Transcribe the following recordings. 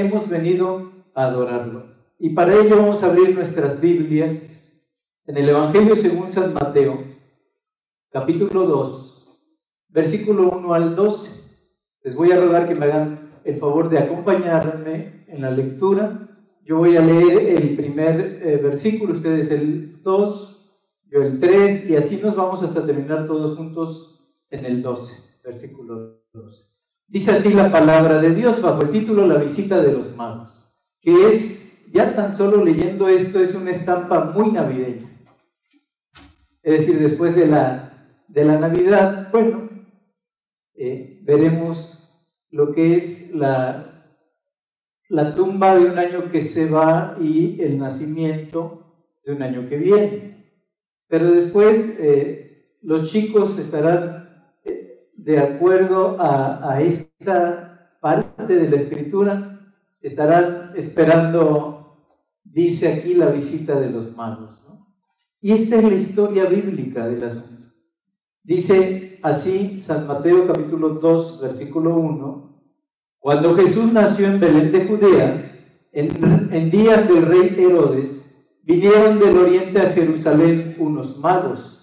hemos venido a adorarlo. Y para ello vamos a abrir nuestras Biblias en el Evangelio según San Mateo, capítulo 2, versículo 1 al 12. Les voy a rogar que me hagan el favor de acompañarme en la lectura. Yo voy a leer el primer eh, versículo, ustedes el 2, yo el 3, y así nos vamos hasta terminar todos juntos en el 12, versículo 12. Dice así la palabra de Dios bajo el título La visita de los magos, que es, ya tan solo leyendo esto, es una estampa muy navideña. Es decir, después de la, de la Navidad, bueno, eh, veremos lo que es la, la tumba de un año que se va y el nacimiento de un año que viene. Pero después eh, los chicos estarán de acuerdo a, a, esta parte de la escritura, estarán esperando, dice aquí, la visita de los magos. Y esta es la historia bíblica del asunto. Dice así San Mateo capítulo 2, versículo 1, cuando Jesús nació en Belén de Judea, en, días del rey Herodes, vinieron del oriente a Jerusalén unos magos.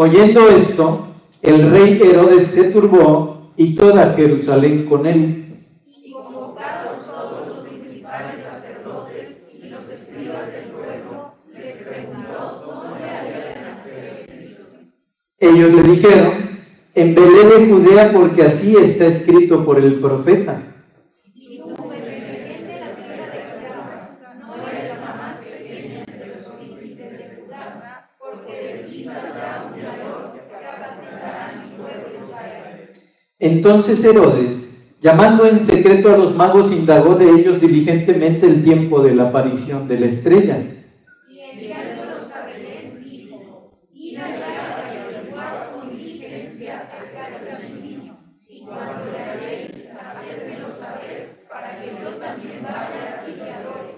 Oyendo esto, el rey Herodes se turbó y toda Jerusalén con él. Y convocados todos los principales sacerdotes y los escribas del pueblo, les preguntó dónde había nacido Ellos le dijeron, en Belén de Judea, porque así está escrito por el profeta. Y tú, Belén de la tierra de Judá, no eres la más pequeña entre los príncipes de Judá, porque de ti saldrá un guiador que capacitará mi pueblo Israel. Entonces Herodes, llamando en secreto a los magos, indagó de ellos diligentemente el tiempo de la aparición de la estrella. Y enviándolos a Belén, dijo, id allá a averiguar con diligencia acerca del niño, y cuando le halléis, hacedmelo saber, para que yo también vaya y le adore.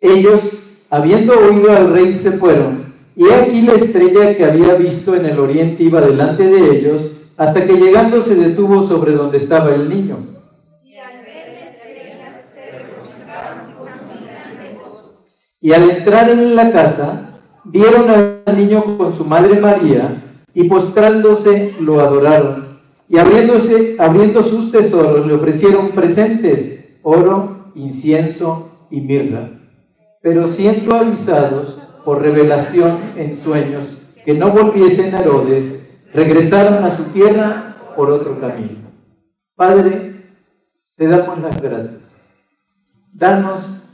Ellos, habiendo oído al rey, se fueron, y he aquí la estrella que había visto en el oriente iba delante de ellos, hasta que llegando se detuvo sobre donde estaba el niño. Y al entrar en la casa, vieron al niño con su madre María, y postrándose lo adoraron. Y abriéndose, abriendo sus tesoros, le ofrecieron presentes, oro, incienso y mirra. Pero siendo avisados por revelación en sueños que no volviesen a Herodes, regresaron a su tierra por otro camino. Padre, te damos las gracias. Danos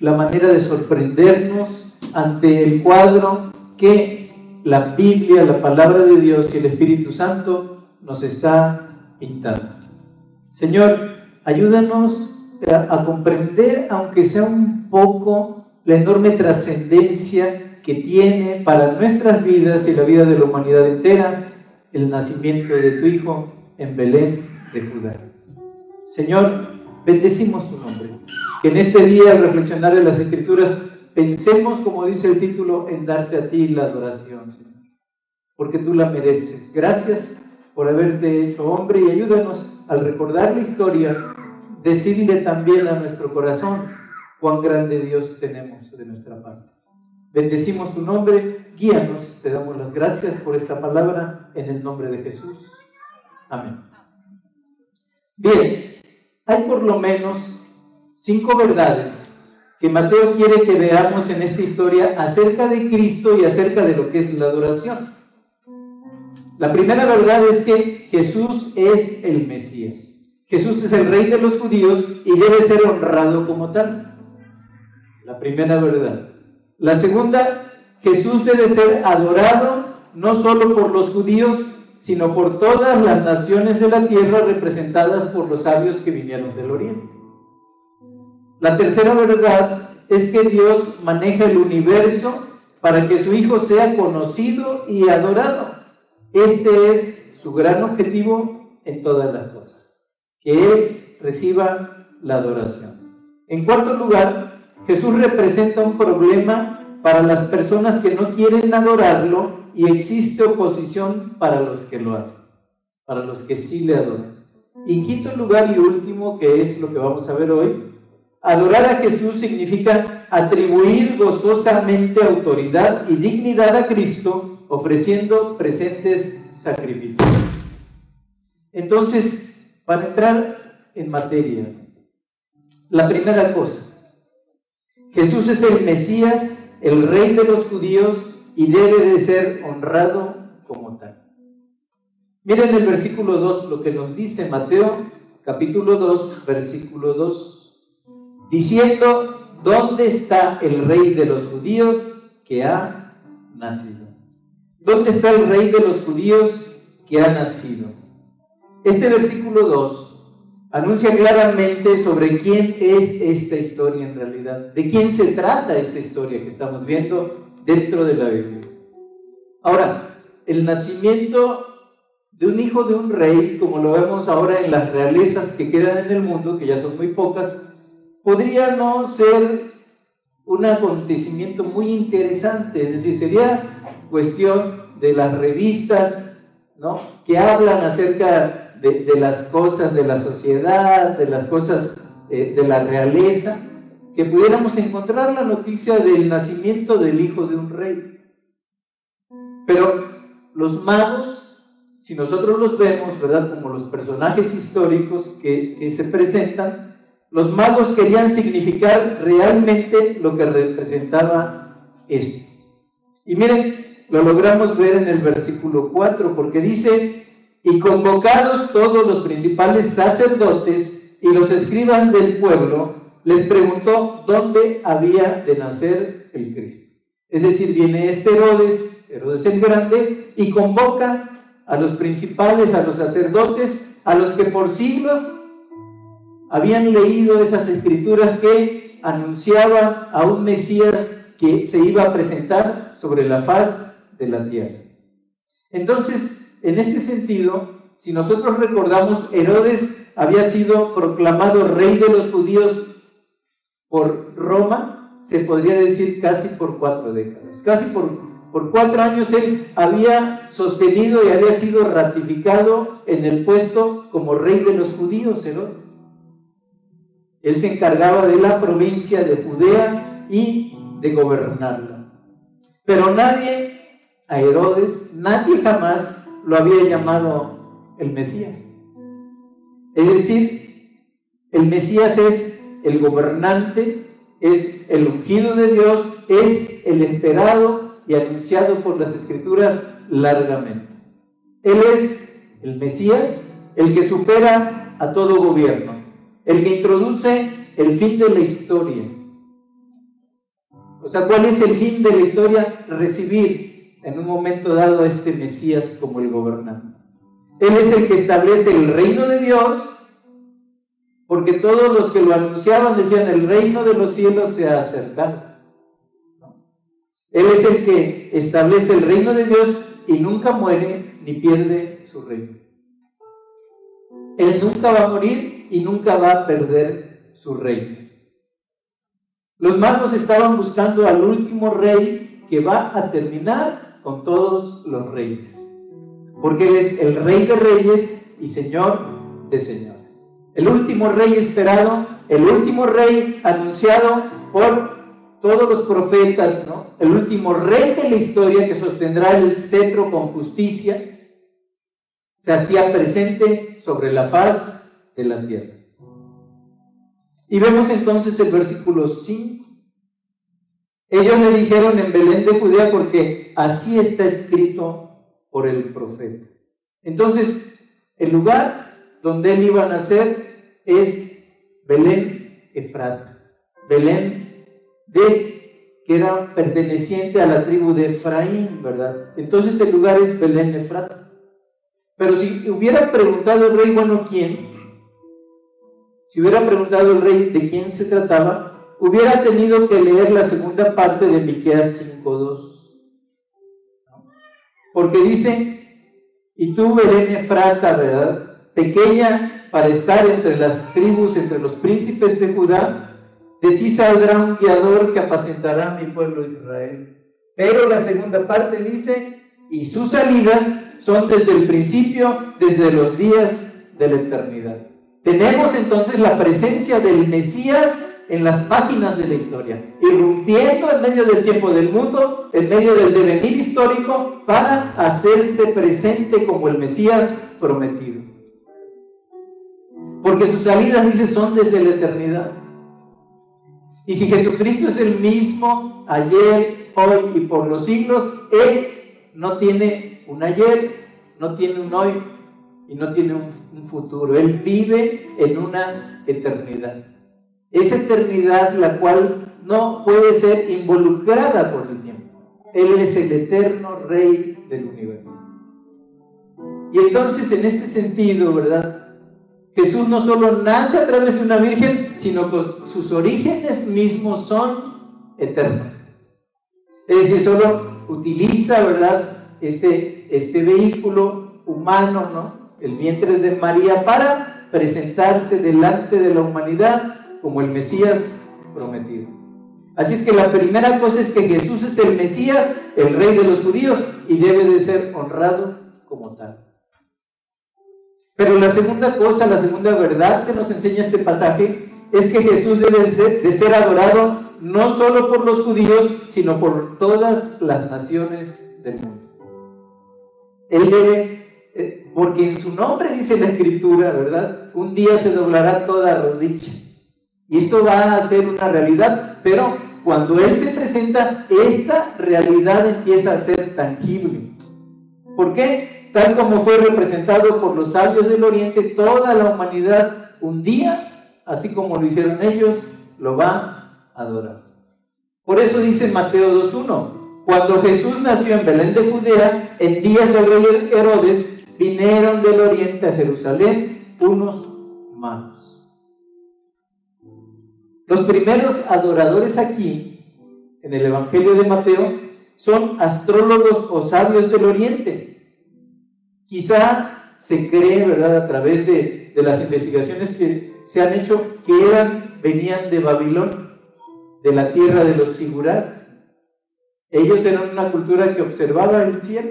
la manera de sorprendernos ante el cuadro que la Biblia, la palabra de Dios y el Espíritu Santo nos está pintando. Señor, ayúdanos a, comprender, aunque sea un poco, la enorme trascendencia que tiene para nuestras vidas y la vida de la humanidad entera el nacimiento de tu Hijo en Belén de Judá. Señor, bendecimos tu nombre. Que en este día, al reflexionar en las Escrituras, pensemos, como dice el título, en darte a ti la adoración, Señor. Porque tú la mereces. Gracias por haberte hecho hombre y ayúdanos al recordar la historia, decirle también a nuestro corazón cuán grande Dios tenemos de nuestra parte. Bendecimos tu nombre, guíanos, te damos las gracias por esta palabra en el nombre de Jesús. Amén. Bien, hay por lo menos cinco verdades que Mateo quiere que veamos en esta historia acerca de Cristo y acerca de lo que es la adoración. La primera verdad es que Jesús es el Mesías. Jesús es el rey de los judíos y debe ser honrado como tal. La primera verdad. La segunda, Jesús debe ser adorado no solo por los judíos, sino por todas las naciones de la tierra representadas por los sabios que vinieron del oriente. La tercera verdad es que Dios maneja el universo para que su Hijo sea conocido y adorado. Este es su gran objetivo en todas las cosas, que Él reciba la adoración. En cuarto lugar, Jesús representa un problema para las personas que no quieren adorarlo y existe oposición para los que lo hacen, para los que sí le adoran. Y quinto lugar y último, que es lo que vamos a ver hoy, adorar a Jesús significa atribuir gozosamente autoridad y dignidad a Cristo ofreciendo presentes sacrificios. Entonces, para entrar en materia, la primera cosa, Jesús es el Mesías, el rey de los judíos y debe de ser honrado como tal. Miren el versículo 2 lo que nos dice Mateo capítulo 2, versículo 2, diciendo, ¿dónde está el rey de los judíos que ha nacido? ¿Dónde está el rey de los judíos que ha nacido? Este versículo 2 anuncia claramente sobre quién es esta historia en realidad, de quién se trata esta historia que estamos viendo dentro de la Biblia. Ahora, el nacimiento de un hijo de un rey, como lo vemos ahora en las realezas que quedan en el mundo, que ya son muy pocas, podría no ser un acontecimiento muy interesante, es decir, sería cuestión de las revistas, ¿no? Que hablan acerca de, las cosas de la sociedad, de las cosas eh, de la realeza, que pudiéramos encontrar la noticia del nacimiento del hijo de un rey. Pero los magos, si nosotros los vemos, ¿verdad? Como los personajes históricos que, que se presentan, los magos querían significar realmente lo que representaba esto. Y miren, lo logramos ver en el versículo 4, porque dice, y convocados todos los principales sacerdotes y los escribas del pueblo, les preguntó dónde había de nacer el Cristo. Es decir, viene este Herodes, Herodes el Grande, y convoca a los principales, a los sacerdotes, a los que por siglos habían leído esas escrituras que anunciaban a un Mesías que se iba a presentar sobre la faz de la tierra. Entonces, en este sentido, si nosotros recordamos, Herodes había sido proclamado rey de los judíos por Roma, se podría decir casi por cuatro décadas. Casi por, por cuatro años él había sostenido y había sido ratificado en el puesto como rey de los judíos, Herodes. Él se encargaba de la provincia de Judea y de gobernarla. Pero nadie, a Herodes, nadie jamás lo había llamado el Mesías. Es decir, el Mesías es el gobernante, es el ungido de Dios, es el esperado y anunciado por las escrituras largamente. Él es el Mesías, el que supera a todo gobierno, el que introduce el fin de la historia. O sea, ¿cuál es el fin de la historia? Recibir en un momento dado a este Mesías como el gobernante. Él es el que establece el reino de Dios, porque todos los que lo anunciaban decían, el reino de los cielos se ha acercado. Él es el que establece el reino de Dios y nunca muere ni pierde su reino. Él nunca va a morir y nunca va a perder su reino. Los magos estaban buscando al último rey que va a terminar con todos los reyes, porque Él es el rey de reyes y señor de señores. El último rey esperado, el último rey anunciado por todos los profetas, ¿no? El último rey de la historia que sostendrá el cetro con justicia, se hacía presente sobre la faz de la tierra. Y vemos entonces el versículo 5. Ellos le dijeron en Belén de Judea porque Así está escrito por el profeta. Entonces, el lugar donde él iba a nacer es Belén Efrata. Belén de que era perteneciente a la tribu de Efraín, ¿verdad? Entonces el lugar es Belén Efrata. Pero si hubiera preguntado el rey, bueno, ¿quién? Si hubiera preguntado el rey de quién se trataba, hubiera tenido que leer la segunda parte de Miqueas 5:2 porque dice, y tú, Belén Efrata, ¿verdad? Pequeña para estar entre las tribus, entre los príncipes de Judá, De ti saldrá un guiador que apacentará a mi pueblo Israel. Pero la segunda parte dice, y sus salidas son desde el principio, desde los días de la eternidad. Tenemos entonces la presencia del Mesías en las páginas de la historia, irrumpiendo en medio del tiempo del mundo, en medio del devenir histórico, para hacerse presente como el Mesías prometido. Porque sus salidas, dice, son desde la eternidad. Y si Jesucristo es el mismo ayer, hoy y por los siglos, Él no tiene un ayer, no tiene un hoy y no tiene un, futuro. Él vive en una eternidad. Esa eternidad la cual no puede ser involucrada por el tiempo. Él es el eterno Rey del universo. Y entonces en este sentido, ¿verdad? Jesús no solo nace a través de una virgen, sino que sus orígenes mismos son eternos. Es decir, solo utiliza, ¿verdad? Este, este vehículo humano, ¿no? El vientre de María para presentarse delante de la humanidad como el Mesías prometido. Así es que la primera cosa es que Jesús es el Mesías, el rey de los judíos, y debe de ser honrado como tal. Pero la segunda cosa, la segunda verdad que nos enseña este pasaje es que Jesús debe de ser, adorado no solo por los judíos, sino por todas las naciones del mundo. Él debe, eh, porque en su nombre dice la escritura, ¿verdad? Un día se doblará toda rodilla. Y esto va a ser una realidad, pero cuando Él se presenta, esta realidad empieza a ser tangible. ¿Por qué? tal como fue representado por los sabios del Oriente, toda la humanidad un día, así como lo hicieron ellos, lo va a adorar. Por eso dice Mateo 2.1, cuando Jesús nació en Belén de Judea, en días del rey Herodes, vinieron del Oriente a Jerusalén unos magos. Los primeros adoradores aquí, en el Evangelio de Mateo, son astrólogos o sabios del Oriente, Quizá se cree, ¿verdad?, a través de, las investigaciones que se han hecho, que eran, venían de Babilón, de la tierra de los sigurats. Ellos eran una cultura que observaba el cielo.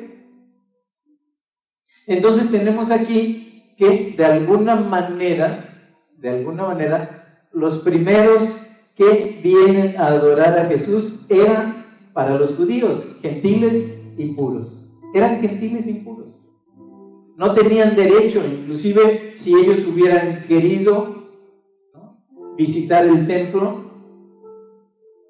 Entonces tenemos aquí que de alguna manera, de alguna manera, los primeros que vienen a adorar a Jesús eran para los judíos, gentiles y puros. Eran gentiles y puros no tenían derecho, inclusive si ellos hubieran querido visitar el templo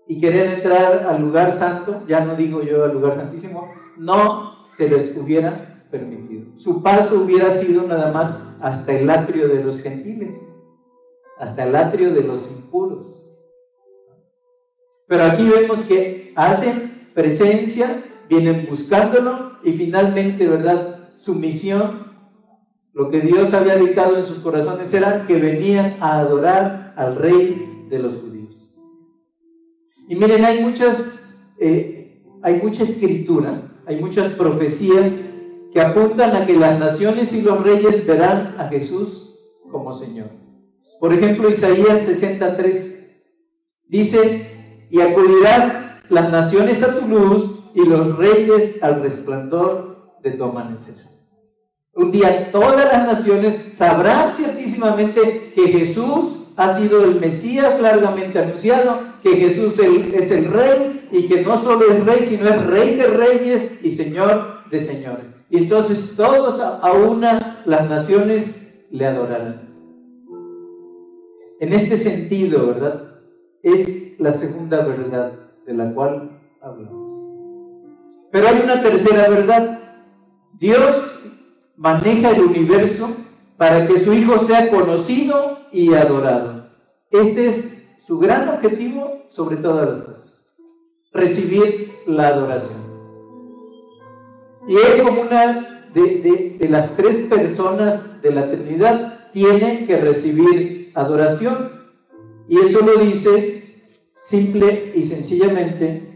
y querer entrar al lugar santo, ya no digo yo al lugar santísimo, no se les hubiera permitido. Su paso hubiera sido nada más hasta el atrio de los gentiles, hasta el atrio de los impuros. Pero aquí vemos que hacen presencia, vienen buscándolo y finalmente, ¿verdad? su misión, lo que Dios había dictado en sus corazones era que venían a adorar al rey de los judíos. Y miren, hay muchas, eh, hay mucha escritura, hay muchas profecías que apuntan a que las naciones y los reyes verán a Jesús como Señor. Por ejemplo, Isaías 63 dice, y acudirán las naciones a tu luz y los reyes al resplandor de tu amanecer. Un día todas las naciones sabrán ciertísimamente que Jesús ha sido el Mesías largamente anunciado, que Jesús es el Rey y que no solo es Rey, sino es Rey de Reyes y Señor de Señores. Y entonces todos a una las naciones le adorarán. En este sentido, ¿verdad? Es la segunda verdad de la cual hablamos. Pero hay una tercera verdad Dios maneja el universo para que su Hijo sea conocido y adorado. Este es su gran objetivo sobre todas las cosas. Recibir la adoración. Y Él como una de, las tres personas de la Trinidad tiene que recibir adoración. Y eso lo dice simple y sencillamente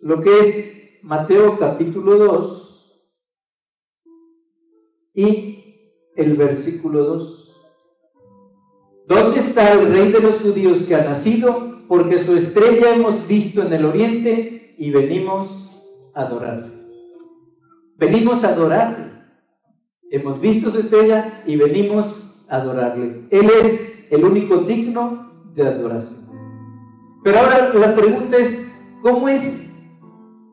lo que es Mateo capítulo 2 y el versículo 2. ¿dónde está el rey de los judíos que ha nacido? Porque su estrella hemos visto en el oriente y venimos a adorarle. Venimos a adorarle. Hemos visto su estrella y venimos a adorarle. Él es el único digno de adoración. Pero ahora la pregunta es, ¿cómo es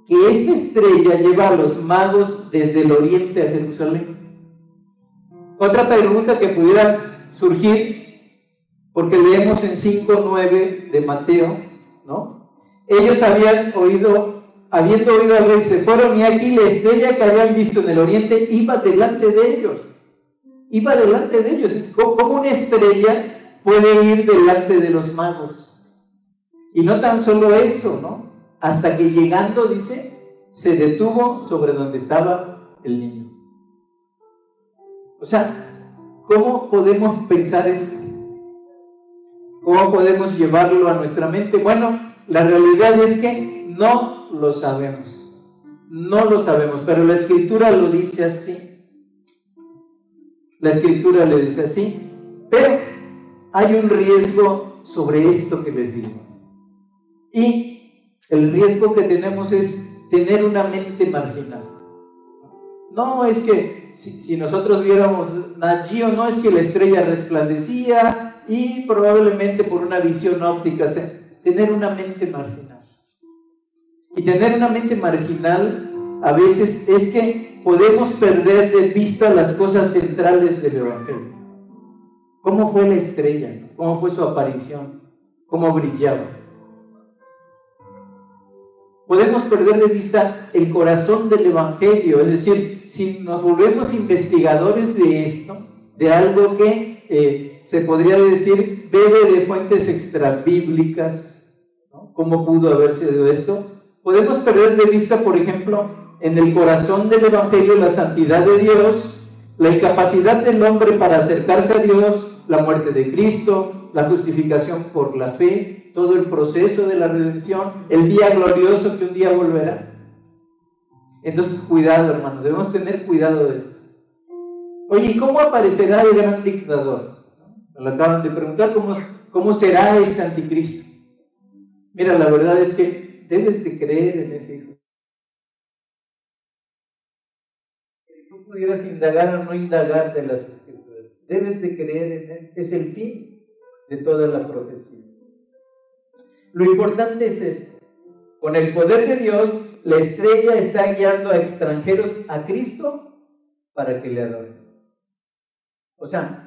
que esta estrella lleva a los magos desde el oriente a Jerusalén? Otra pregunta que pudiera surgir, porque leemos en 5.9 de Mateo, ¿no? Ellos habían oído, habiendo oído al rey, se fueron y aquí la estrella que habían visto en el oriente iba delante de ellos. Iba delante de ellos. Es como una estrella puede ir delante de los magos. Y no tan solo eso, ¿no? Hasta que llegando, dice, se detuvo sobre donde estaba el niño. O sea, ¿cómo podemos pensar esto? ¿Cómo podemos llevarlo a nuestra mente? Bueno, la realidad es que no lo sabemos. No lo sabemos, pero la escritura lo dice así. La escritura le dice así. Pero hay un riesgo sobre esto que les digo. Y el riesgo que tenemos es tener una mente marginal. No es que si, nosotros viéramos Nagio, no es que la estrella resplandecía y probablemente por una visión óptica, tener una mente marginal. Y tener una mente marginal a veces es que podemos perder de vista las cosas centrales del Evangelio. ¿Cómo fue la estrella? ¿Cómo fue su aparición? ¿Cómo brillaba? podemos perder de vista el corazón del Evangelio. Es decir, si nos volvemos investigadores de esto, de algo que eh, se podría decir bebe de fuentes extrabíblicas, ¿no? ¿cómo pudo haber sido esto? Podemos perder de vista, por ejemplo, en el corazón del Evangelio la santidad de Dios, la incapacidad del hombre para acercarse a Dios, la muerte de Cristo, la justificación por la fe, todo el proceso de la redención, el día glorioso que un día volverá. Entonces, cuidado, hermano, debemos tener cuidado de esto. Oye, ¿cómo aparecerá el gran dictador? Lo acaban de preguntar, ¿cómo, cómo será este anticristo? Mira, la verdad es que debes de creer en ese hijo. Tú pudieras indagar o no indagar de las Debes de creer en Él. Es el fin de toda la profecía. Lo importante es esto. Con el poder de Dios, la estrella está guiando a extranjeros a Cristo para que le adoren. O sea,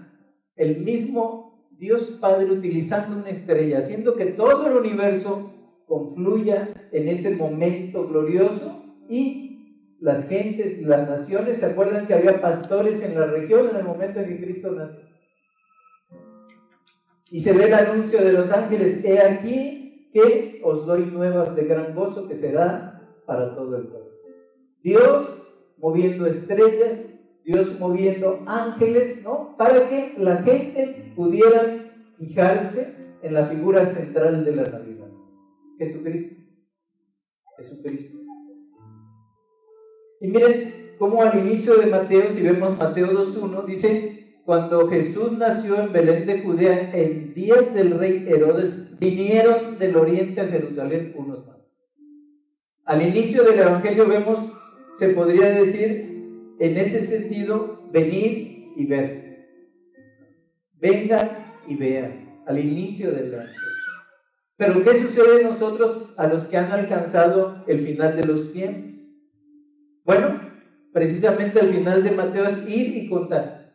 el mismo Dios Padre utilizando una estrella, haciendo que todo el universo confluya en ese momento glorioso y las gentes y las naciones se acuerdan que había pastores en la región en el momento en que Cristo nació. Y se ve el anuncio de los ángeles, he aquí que os doy nuevas de gran gozo que será para todo el pueblo. Dios moviendo estrellas, Dios moviendo ángeles, ¿no? Para que la gente pudiera fijarse en la figura central de la Navidad. Jesucristo. Jesucristo. Y miren cómo al inicio de Mateo, si vemos Mateo 2.1, dice, cuando Jesús nació en Belén de Judea, en días del rey Herodes, vinieron del oriente a Jerusalén unos más. Al inicio del Evangelio vemos, se podría decir, en ese sentido, venir y ver. Vengan y vean, al inicio del Evangelio. Pero ¿qué sucede nosotros a los que han alcanzado el final de los tiempos? Bueno, precisamente al final de Mateo es ir y contar.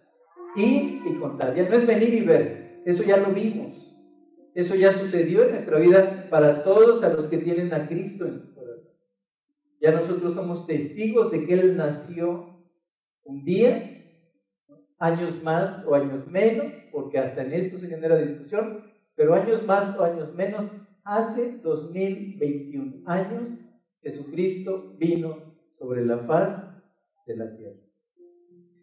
Ir y contar. Ya no es venir y ver. Eso ya lo vimos. Eso ya sucedió en nuestra vida para todos a los que tienen a Cristo en su corazón. Ya nosotros somos testigos de que Él nació un día, años más o años menos, porque hasta en esto se genera discusión, pero años más o años menos, hace 2021 años Jesucristo vino sobre la faz de la tierra.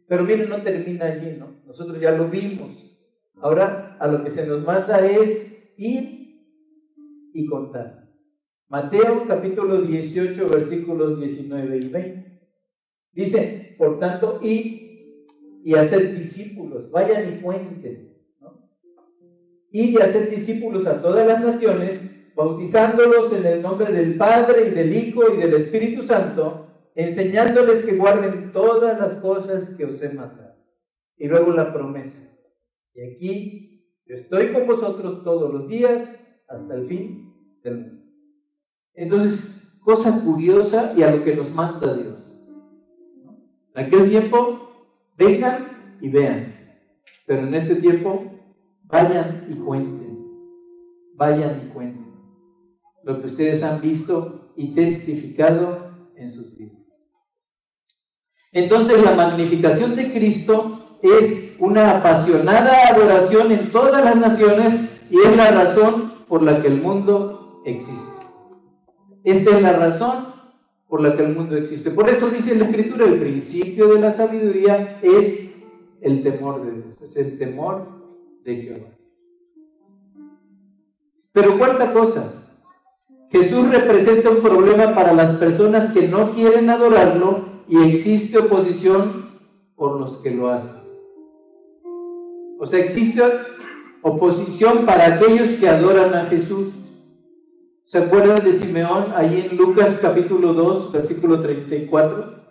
Pero miren, no termina allí, ¿no? Nosotros ya lo vimos. Ahora a lo que se nos manda es ir y contar. Mateo capítulo 18, versículos 19 y 20. Dice, por tanto, ir y hacer discípulos, vayan y cuenten. ¿no? y de hacer discípulos a todas las naciones, bautizándolos en el nombre del Padre y del Hijo y del Espíritu Santo, enseñándoles que guarden todas las cosas que os he mandado. Y luego la promesa. Y aquí yo estoy con vosotros todos los días hasta el fin del mundo. Entonces, cosa curiosa y a lo que nos manda Dios. En aquel tiempo, vengan y vean. Pero en este tiempo, vayan y cuenten. Vayan y cuenten lo que ustedes han visto y testificado en sus vidas. Entonces la magnificación de Cristo es una apasionada adoración en todas las naciones y es la razón por la que el mundo existe. Esta es la razón por la que el mundo existe. Por eso dice la Escritura, el principio de la sabiduría es el temor de Dios, es el temor de Jehová. Pero cuarta cosa, Jesús representa un problema para las personas que no quieren adorarlo y existe oposición por los que lo hacen. O sea, existe oposición para aquellos que adoran a Jesús. ¿Se acuerdan de Simeón ahí en Lucas capítulo 2, versículo 34?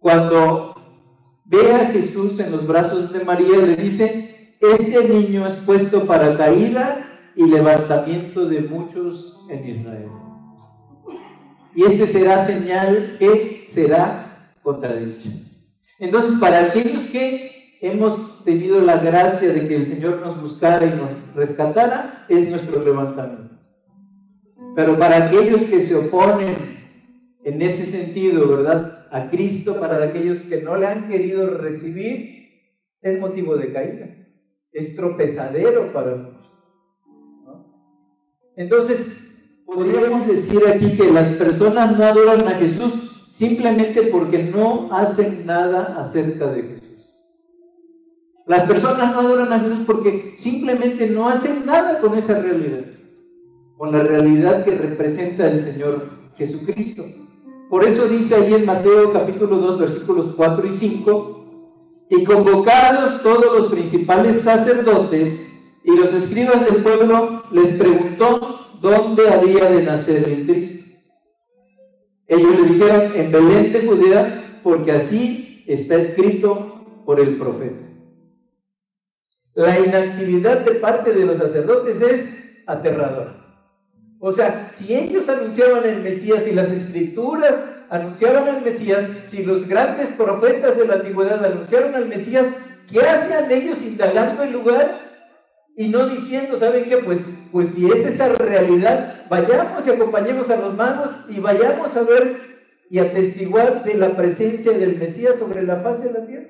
Cuando ve a Jesús en los brazos de María, le dice, este niño es puesto para caída y levantamiento de muchos en Israel. Y este será señal que será contradicha. Entonces, para aquellos que hemos tenido la gracia de que el Señor nos buscara y nos rescatara, es nuestro levantamiento. Pero para aquellos que se oponen en ese sentido, ¿verdad? A Cristo, para aquellos que no le han querido recibir, es motivo de caída. Es tropezadero para muchos. Entonces, podríamos decir aquí que las personas no adoran a Jesús simplemente porque no hacen nada acerca de Jesús. Las personas no adoran a Jesús porque simplemente no hacen nada con esa realidad, con la realidad que representa el Señor Jesucristo. Por eso dice ahí en Mateo capítulo 2 versículos 4 y 5, y convocados todos los principales sacerdotes y los escribas del pueblo les preguntó dónde había de nacer el Cristo. Ellos le dijeron, en Belén de Judea, porque así está escrito por el profeta. La inactividad de parte de los sacerdotes es aterradora. O sea, si ellos anunciaban el Mesías y las escrituras anunciaban al Mesías, si los grandes profetas de la antigüedad anunciaron al Mesías, ¿qué hacían ellos indagando el lugar? y no diciendo, ¿saben qué? Pues, pues si es esa realidad, vayamos y acompañemos a los magos y vayamos a ver y atestiguar de la presencia del Mesías sobre la faz de la tierra.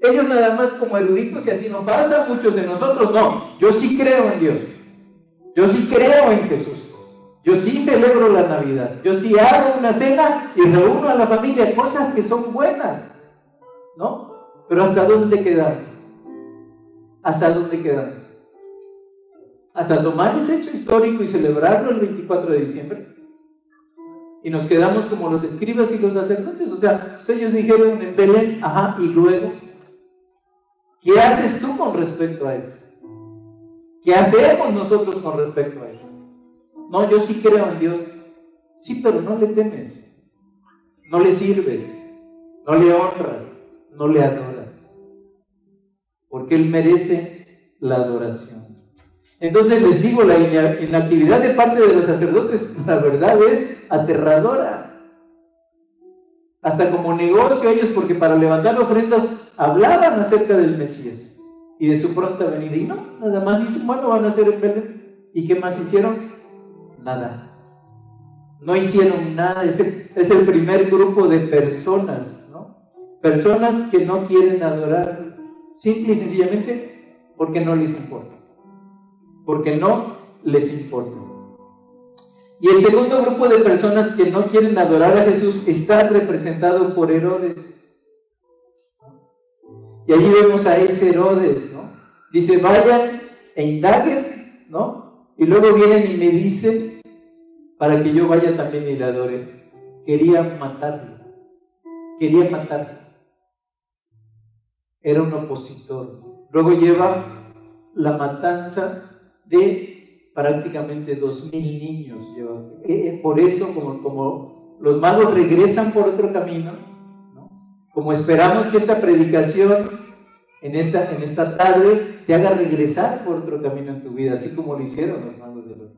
Ellos nada más como eruditos y así no pasa, muchos de nosotros no. Yo sí creo en Dios. Yo sí creo en Jesús. Yo sí celebro la Navidad. Yo sí hago una cena y reúno a la familia, cosas que son buenas. ¿No? Pero ¿hasta dónde quedamos? ¿Hasta dónde quedamos? hasta tomar ese hecho histórico y celebrarlo el 24 de diciembre. Y nos quedamos como los escribas y los sacerdotes. O sea, pues ellos dijeron en Belén, ajá, y luego, ¿qué haces tú con respecto a eso? ¿Qué hacemos nosotros con respecto a eso? No, yo sí creo en Dios. Sí, pero no le temes. No le sirves. No le honras. No le adoras. Porque Él merece la adoración. Entonces les digo, la inactividad de parte de los sacerdotes, la verdad es aterradora. Hasta como negocio ellos, porque para levantar ofrendas hablaban acerca del Mesías y de su pronta venida. Y no, nada más dicen, bueno, van a hacer el Belén. ¿Y qué más hicieron? Nada. No hicieron nada. Es el, es el primer grupo de personas, ¿no? Personas que no quieren adorar, simple y sencillamente porque no les importa porque no les importa. Y el segundo grupo de personas que no quieren adorar a Jesús está representado por Herodes. Y allí vemos a ese Herodes, ¿no? Dice, vayan e indaguen, ¿no? Y luego vienen y me dicen, para que yo vaya también y le adore. Quería matarlo. Quería matarlo. Era un opositor. Luego lleva la matanza de prácticamente dos mil niños. Eh, eh, por eso, como, como los magos regresan por otro camino, como esperamos que esta predicación en esta, en esta tarde te haga regresar por otro camino en tu vida, así como lo hicieron los magos de los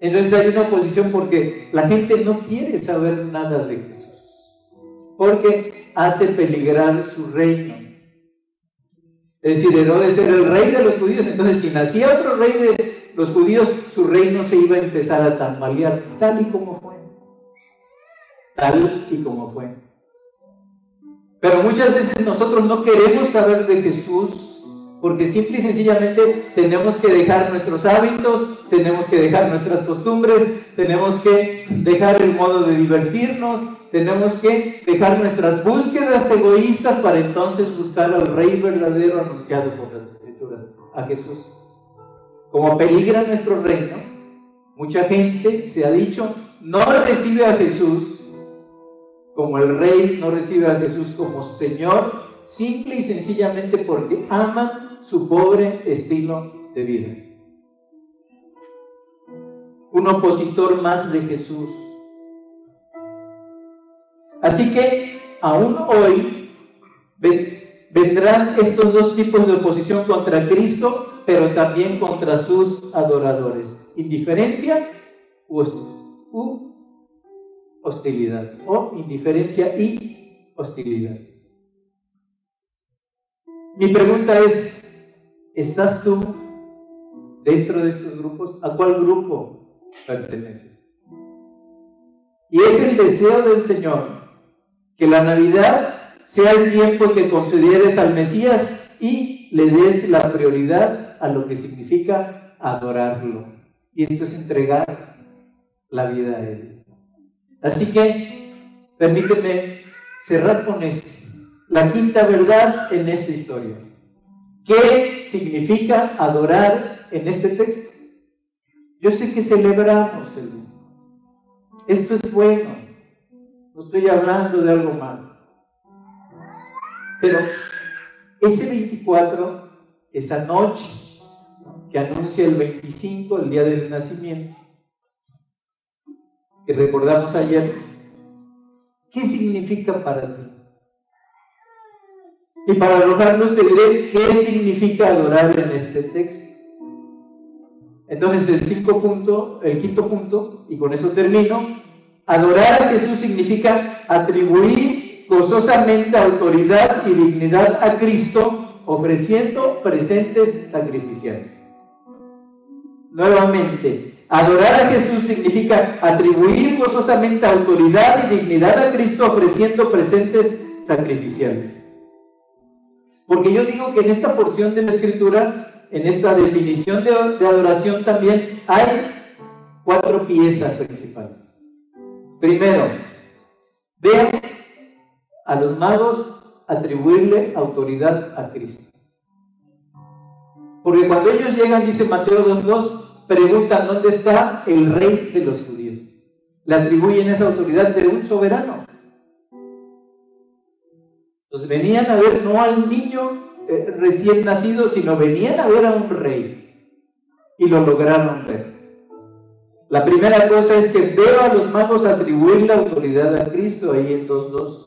Entonces hay una oposición porque la gente no quiere saber nada de Jesús, porque hace peligrar su reino. Es decir, de ser el rey de los judíos, entonces si nacía otro rey de los judíos, su reino se iba a empezar a tambalear, tal y como fue. Tal y como fue. Pero muchas veces nosotros no queremos saber de Jesús porque simple y sencillamente tenemos que dejar nuestros hábitos, tenemos que dejar nuestras costumbres, tenemos que dejar el modo de divertirnos, tenemos que dejar nuestras búsquedas egoístas para entonces buscar al Rey verdadero anunciado por las Escrituras, a Jesús. Como peligra nuestro reino, mucha gente se ha dicho, no recibe a Jesús como el rey no recibe a Jesús como Señor, simple y sencillamente porque aman su pobre estilo de vida. Un opositor más de Jesús. Así que aún hoy vendrán estos dos tipos de oposición contra Cristo, pero también contra sus adoradores. Indiferencia u hostilidad o indiferencia y hostilidad. Mi pregunta es, ¿estás tú dentro de estos grupos? ¿A cuál grupo perteneces? Y es el deseo del Señor que la Navidad sea el tiempo que consideres al Mesías y le des la prioridad a lo que significa adorarlo. Y esto es entregar la vida a Él. Así que permíteme cerrar con esto. La quinta verdad en esta historia. ¿Qué significa adorar en este texto? Yo sé que celebramos el Esto es bueno. No estoy hablando de algo malo. Pero ese 24, esa noche que anuncia el 25, el día del nacimiento, recordamos ayer, ¿qué significa para ti? Y para arrojarnos te diré qué significa adorar en este texto. Entonces el, cinco punto, el quinto punto, y con eso termino, adorar a Jesús significa atribuir gozosamente autoridad y dignidad a Cristo ofreciendo presentes sacrificiales. Nuevamente, Adorar a Jesús significa atribuir gozosamente autoridad y dignidad a Cristo ofreciendo presentes sacrificiales. Porque yo digo que en esta porción de la escritura, en esta definición de, adoración también hay cuatro piezas principales. Primero, vean a los magos atribuirle autoridad a Cristo. Porque cuando ellos llegan, dice Mateo 2.2, preguntan dónde está el rey de los judíos. Le atribuyen esa autoridad de un soberano. Entonces venían a ver no al niño eh, recién nacido, sino venían a ver a un rey. Y lo lograron ver. La primera cosa es que veo a los magos atribuir la autoridad a Cristo ahí en 2.2.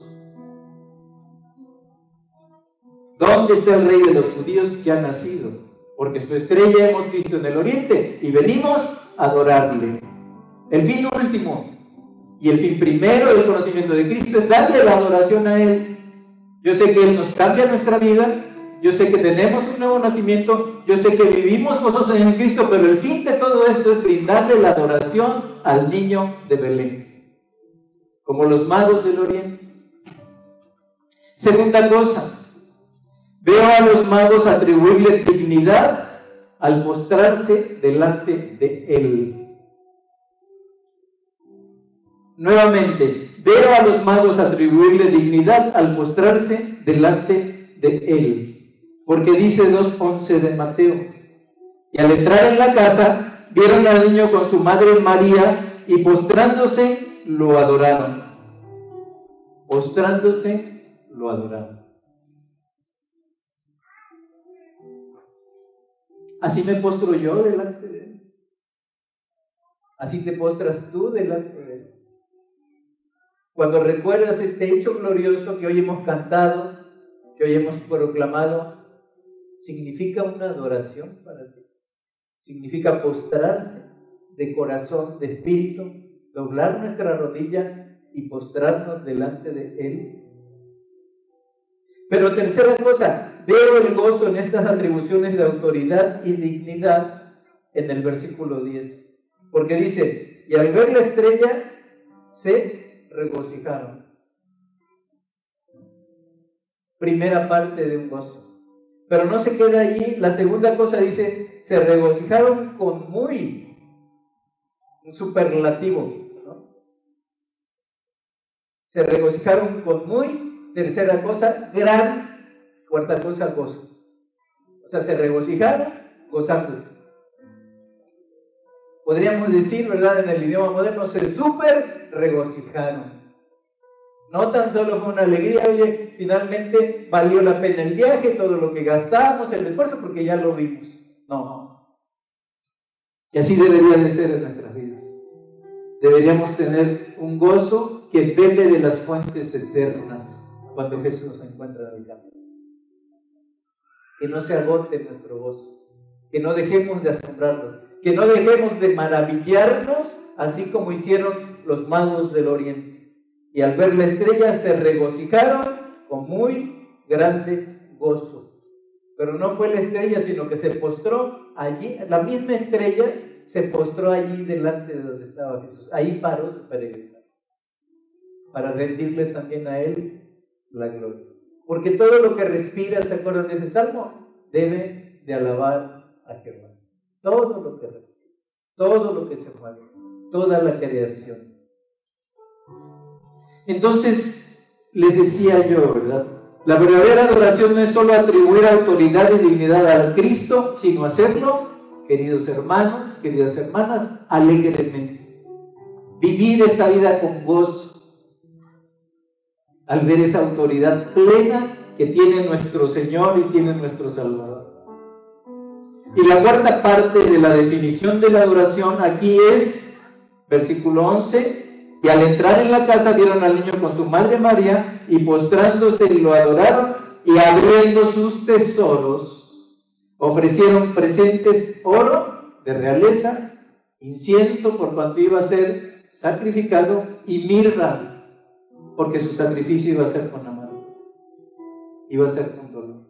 ¿Dónde está el rey de los judíos que ha nacido? Porque su estrella hemos visto en el oriente y venimos a adorarle. El fin último y el fin primero del conocimiento de Cristo es darle la adoración a Él. Yo sé que Él nos cambia nuestra vida, yo sé que tenemos un nuevo nacimiento, yo sé que vivimos gozosos en Cristo, pero el fin de todo esto es brindarle la adoración al niño de Belén, como los magos del oriente. Segunda cosa, Veo a los magos atribuirle dignidad al mostrarse delante de Él. Nuevamente, veo a los magos atribuirle dignidad al mostrarse delante de Él. Porque dice 2.11 de Mateo. Y al entrar en la casa, vieron al niño con su madre María y postrándose lo adoraron. Postrándose lo adoraron. Así me postro yo delante de Él. Así te postras tú delante de Él. Cuando recuerdas este hecho glorioso que hoy hemos cantado, que hoy hemos proclamado, significa una adoración para ti. Significa postrarse de corazón, de espíritu, doblar nuestra rodilla y postrarnos delante de Él. Pero tercera cosa, veo el gozo en estas atribuciones de autoridad y dignidad en el versículo 10. Porque dice, y al ver la estrella se regocijaron. Primera parte de un gozo. Pero no se queda allí. La segunda cosa dice, se regocijaron con muy, un superlativo. Se regocijaron con muy, tercera cosa, gran, cuarta cosa, gozo. O sea, se regocijaron gozándose. Podríamos decir, ¿verdad? En el idioma moderno, se super regocijaron. No tan solo fue una alegría, oye, finalmente valió la pena el viaje, todo lo que gastamos, el esfuerzo, porque ya lo vimos. No. Y así debería de ser en nuestras vidas. Deberíamos tener un gozo que bebe de las fuentes eternas cuando Jesús nos encuentra en el camino. Que no se agote nuestro gozo, que no dejemos de asombrarnos, que no dejemos de maravillarnos, así como hicieron los magos del Oriente y al ver la estrella se regocijaron con muy grande gozo. Pero no fue la estrella, sino que se postró allí, la misma estrella se postró allí delante de donde estaba Jesús. Ahí paró su peregrinación, para rendirle también a él la gloria. Porque todo lo que respira, ¿se acuerdan de ese salmo? Debe de alabar a Jehová. Todo lo que respira, todo lo que se mueve, toda la creación. Entonces, les decía yo, ¿verdad? La verdadera adoración no es solo atribuir autoridad y dignidad al Cristo, sino hacerlo, queridos hermanos, queridas hermanas, alegremente. Vivir esta vida con gozo al ver esa autoridad plena que tiene nuestro Señor y tiene nuestro Salvador. Y la cuarta parte de la definición de la adoración aquí es, versículo 11, y al entrar en la casa vieron al niño con su madre María y postrándose lo adoraron y abriendo sus tesoros ofrecieron presentes oro de realeza, incienso por cuanto iba a ser sacrificado y mirra porque su sacrificio iba a ser con amor, iba a ser con dolor.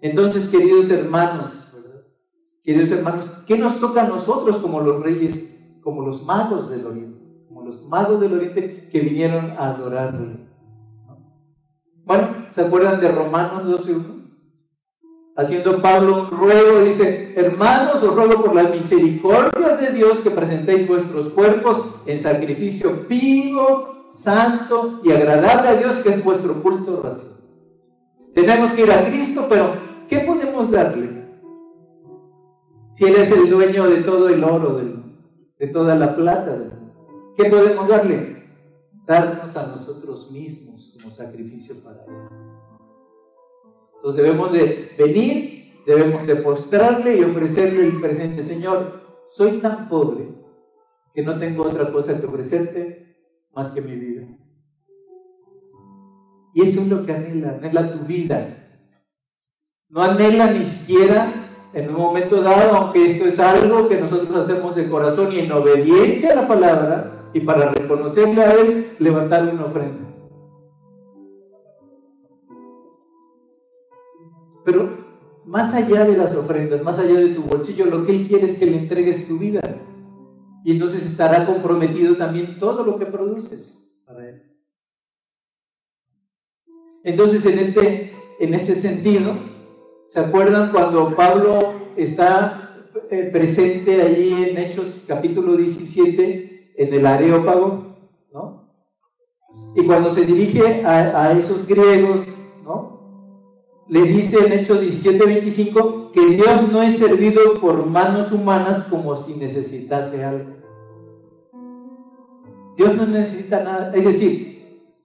Entonces, queridos hermanos, queridos hermanos, ¿qué nos toca a nosotros como los reyes como los magos del Oriente, como los magos del Oriente que vinieron a adorarle. Bueno, ¿se acuerdan de Romanos 12.1? Haciendo Pablo un ruego, dice, hermanos, os ruego por las misericordias de Dios que presentéis vuestros cuerpos en sacrificio vivo, santo y agradable a Dios, que es vuestro culto racional. Tenemos que ir a Cristo, pero ¿qué podemos darle? Si Él es el dueño de todo el oro de toda la plata. ¿Qué podemos darle? Darnos a nosotros mismos como sacrificio para Él. Entonces debemos de venir, debemos de postrarle y ofrecerle el presente. Señor, soy tan pobre que no tengo otra cosa que ofrecerte más que mi vida. Y eso es lo que anhela, anhela tu vida. No anhela ni siquiera en un momento dado, aunque esto es algo que nosotros hacemos de corazón y en obediencia a la palabra, y para reconocerle a Él, levantar una ofrenda. Pero más allá de las ofrendas, más allá de tu bolsillo, lo que Él quiere es que le entregues tu vida. Y entonces estará comprometido también todo lo que produces para Él. Entonces, en este, en este sentido, ¿Se acuerdan cuando Pablo está eh, presente allí en Hechos capítulo 17 en el Areópago? ¿no? Y cuando se dirige a, esos griegos. Le dice en Hechos 17, 25 que Dios no es servido por manos humanas como si necesitase algo. Dios no necesita nada. Es decir,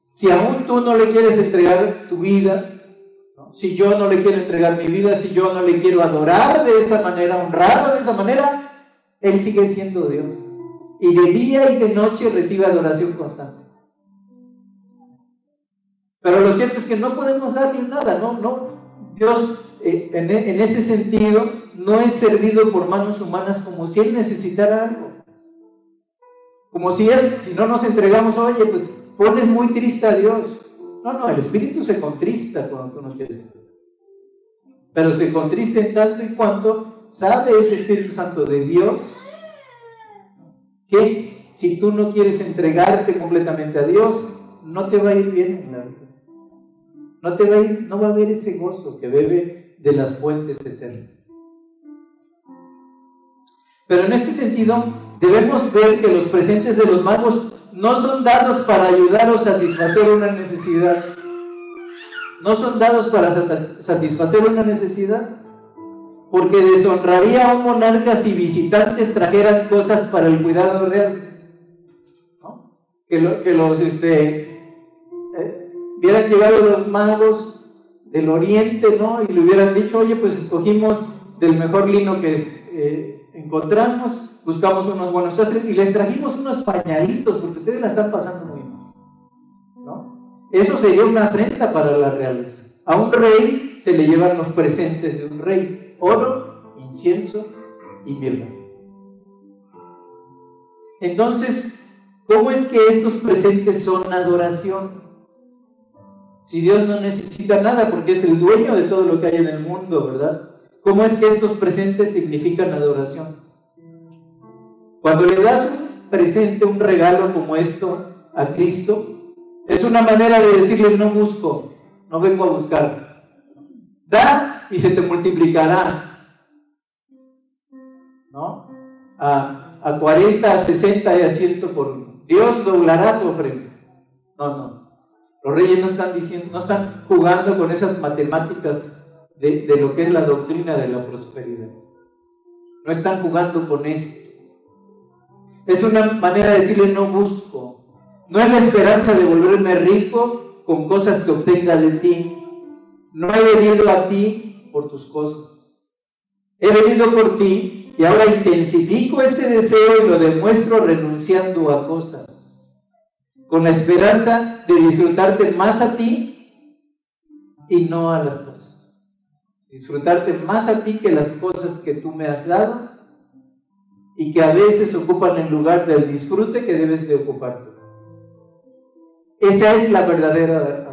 si aún tú no le quieres entregar tu vida, Si yo no le quiero entregar mi vida, si yo no le quiero adorar de esa manera, honrarlo de esa manera, Él sigue siendo Dios. Y de día y de noche recibe adoración constante. Pero lo cierto es que no podemos darle nada, no, no. Dios eh, en, en, ese sentido no es servido por manos humanas como si Él necesitara algo. Como si Él, si no nos entregamos, oye, pues pones muy triste a Dios. No, no, el Espíritu se contrista cuando tú no quieres Pero se contrista en tanto y cuanto sabe ese Espíritu Santo de Dios que si tú no quieres entregarte completamente a Dios, no te va a ir bien en la vida. No te va a ir, no va a haber ese gozo que bebe de las fuentes eternas. Pero en este sentido, debemos ver que los presentes de los magos no son dados para ayudar o satisfacer una necesidad. No son dados para satisfacer una necesidad. Porque deshonraría a un monarca si visitantes trajeran cosas para el cuidado real. Que, que, los este, hubieran llegado los magos del oriente, ¿no? Y le hubieran dicho, oye, pues escogimos del mejor lino que eh, encontramos buscamos unos buenos sastres y les trajimos unos pañalitos porque ustedes la están pasando muy mal. ¿no? Eso sería una afrenta para la realeza. A un rey se le llevan los presentes de un rey, oro, incienso y mirra. Entonces, ¿cómo es que estos presentes son adoración? Si Dios no necesita nada porque es el dueño de todo lo que hay en el mundo, ¿verdad? ¿Cómo es que estos presentes significan adoración? Cuando le das un presente, un regalo como esto a Cristo, es una manera de decirle no busco, no vengo a buscar. Da y se te multiplicará. ¿No? A, a 40, a 60 y a 100 por Dios doblará tu ofrenda. No, no. Los reyes no están diciendo, no están jugando con esas matemáticas de, lo que es la doctrina de la prosperidad. No están jugando con esto. Es una manera de decirle no busco. No es la esperanza de volverme rico con cosas que obtenga de ti. No he venido a ti por tus cosas. He venido por ti y ahora intensifico este deseo y lo demuestro renunciando a cosas. Con la esperanza de disfrutarte más a ti y no a las cosas. Disfrutarte más a ti que las cosas que tú me has dado y que a veces ocupan el lugar del disfrute que debes de ocuparte. Esa es la verdadera.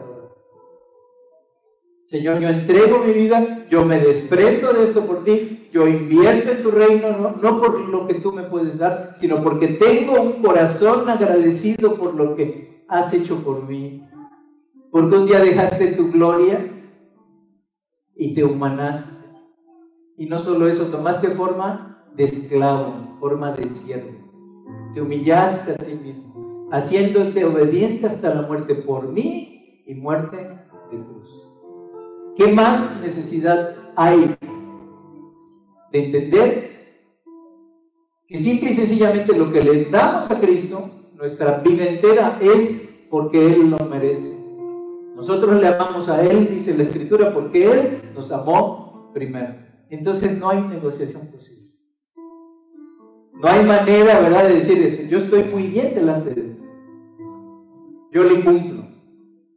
Señor, yo entrego mi vida, yo me desprendo de esto por ti, yo invierto en tu reino, no, no por lo que tú me puedes dar, sino porque tengo un corazón agradecido por lo que has hecho por mí. Porque un día dejaste tu gloria y te humanaste. Y no solo eso, tomaste forma de esclavo, forma de siervo. Te humillaste a ti mismo, haciéndote obediente hasta la muerte por mí y muerte de cruz. ¿Qué más necesidad hay de entender que simple y sencillamente lo que le damos a Cristo, nuestra vida entera, es porque Él lo merece? Nosotros le amamos a Él, dice la Escritura, porque Él nos amó primero. Entonces no hay negociación posible. No hay manera, ¿verdad?, de decir, este, yo estoy muy bien delante de Dios. Yo le cumplo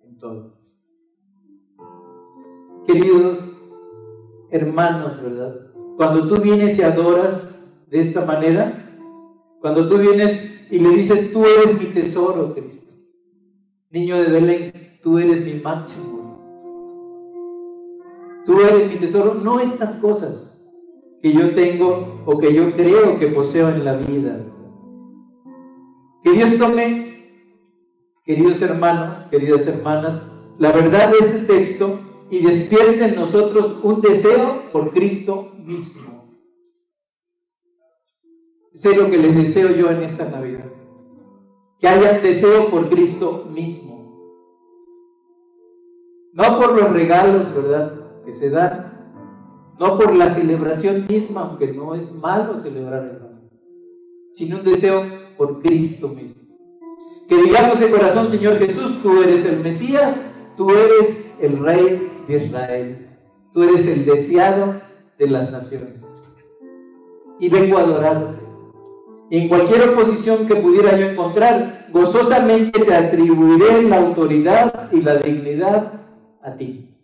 en todo. Queridos hermanos, ¿verdad? Cuando tú vienes y adoras de esta manera, cuando tú vienes y le dices, tú eres mi tesoro, Cristo. Niño de Belén, tú eres mi máximo. Tú eres mi tesoro, no estas cosas que yo tengo o que yo creo que poseo en la vida. Que Dios tome, queridos hermanos, queridas hermanas, la verdad de ese texto y despierte en nosotros un deseo por Cristo mismo. Sé lo que les deseo yo en esta Navidad. Que haya deseo por Cristo mismo. No por los regalos, ¿verdad? Que se dan, no por la celebración misma, aunque no es malo celebrar el nombre, sino un deseo por Cristo mismo. Que digamos de corazón, Señor Jesús, tú eres el Mesías, tú eres el Rey Israel. Tú eres el deseado de las naciones. Y vengo a adorarte. En cualquier oposición que pudiera yo encontrar, gozosamente te atribuiré la autoridad y la dignidad a ti.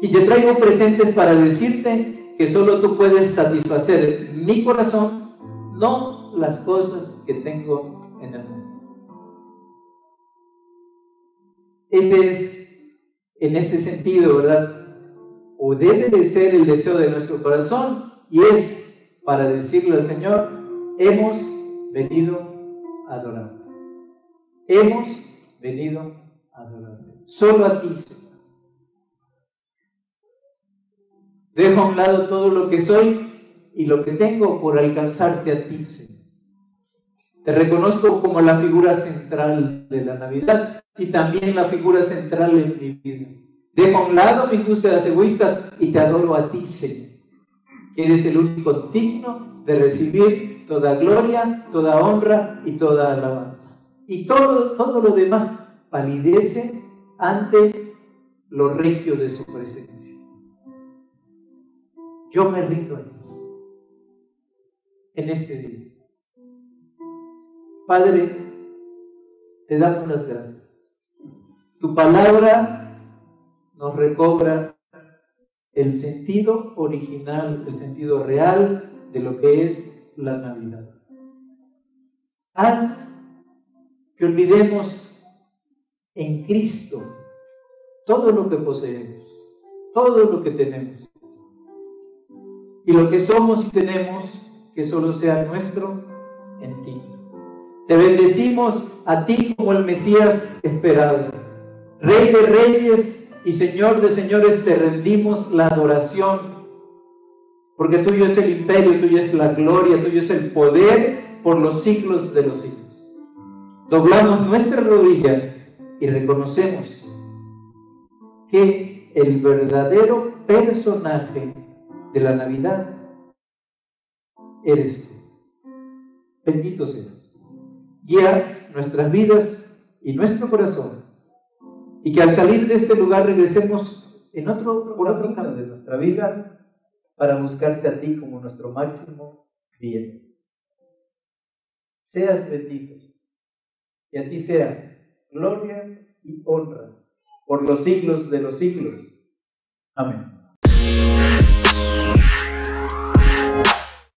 Y te traigo presentes para decirte que solo tú puedes satisfacer mi corazón, no las cosas que tengo en el mundo. Ese es, en este sentido, ¿verdad? O debe de ser el deseo de nuestro corazón y es para decirle al Señor, hemos venido a adorar. Hemos venido a adorar. Solo a ti, Señor. Dejo a un lado todo lo que soy y lo que tengo por alcanzarte a ti, Señor. Te reconozco como la figura central de la Navidad y también la figura central en mi vida. Dejo a un lado mis búsquedas egoístas y te adoro a ti, Señor. Eres el único digno de recibir toda gloria, toda honra y toda alabanza. Y todo, todo lo demás palidece ante lo regio de su presencia. Yo me rindo a ti en este día. Padre, te damos las gracias. Tu palabra nos recobra el sentido original, el sentido real de lo que es la Navidad. Haz que olvidemos en Cristo todo lo que poseemos, todo lo que tenemos y lo que somos y tenemos, que solo sea nuestro en ti. Te bendecimos a ti como el Mesías esperado. Rey de reyes y Señor de señores, te rendimos la adoración. Porque tuyo es el imperio, tuyo es la gloria, tuyo es el poder por los siglos de los siglos. Doblamos nuestra rodilla y reconocemos que el verdadero personaje de la Navidad eres tú. Bendito seas. Guía nuestras vidas y nuestro corazón. Y que al salir de este lugar regresemos en otro, por otro camino de nuestra vida para buscarte a ti como nuestro máximo bien. Seas bendito. Y a ti sea gloria y honra por los siglos de los siglos. Amén.